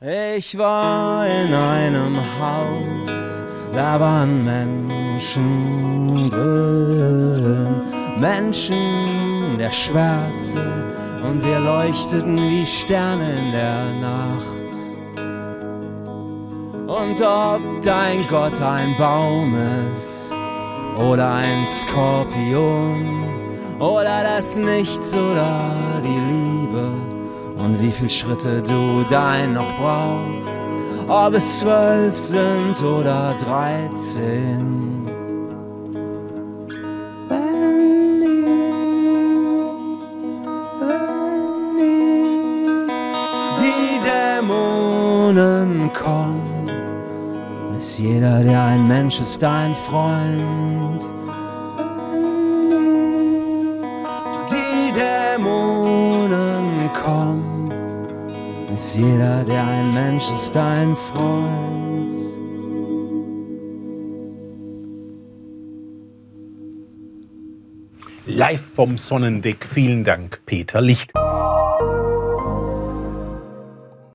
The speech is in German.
Ich war in einem Haus, da waren Menschen drin, Menschen der Schwärze, und wir leuchteten wie Sterne in der Nacht. Und ob dein Gott ein Baum ist oder ein Skorpion oder das Nichts oder die Liebe und wie viel Schritte du dein noch brauchst, ob es zwölf sind oder dreizehn. Dämonen kommen, ist jeder, der ein Mensch ist, dein Freund. Ist jeder, der ein Mensch ist, dein Freund. Live vom Sonnendeck. Vielen Dank, Peter Licht.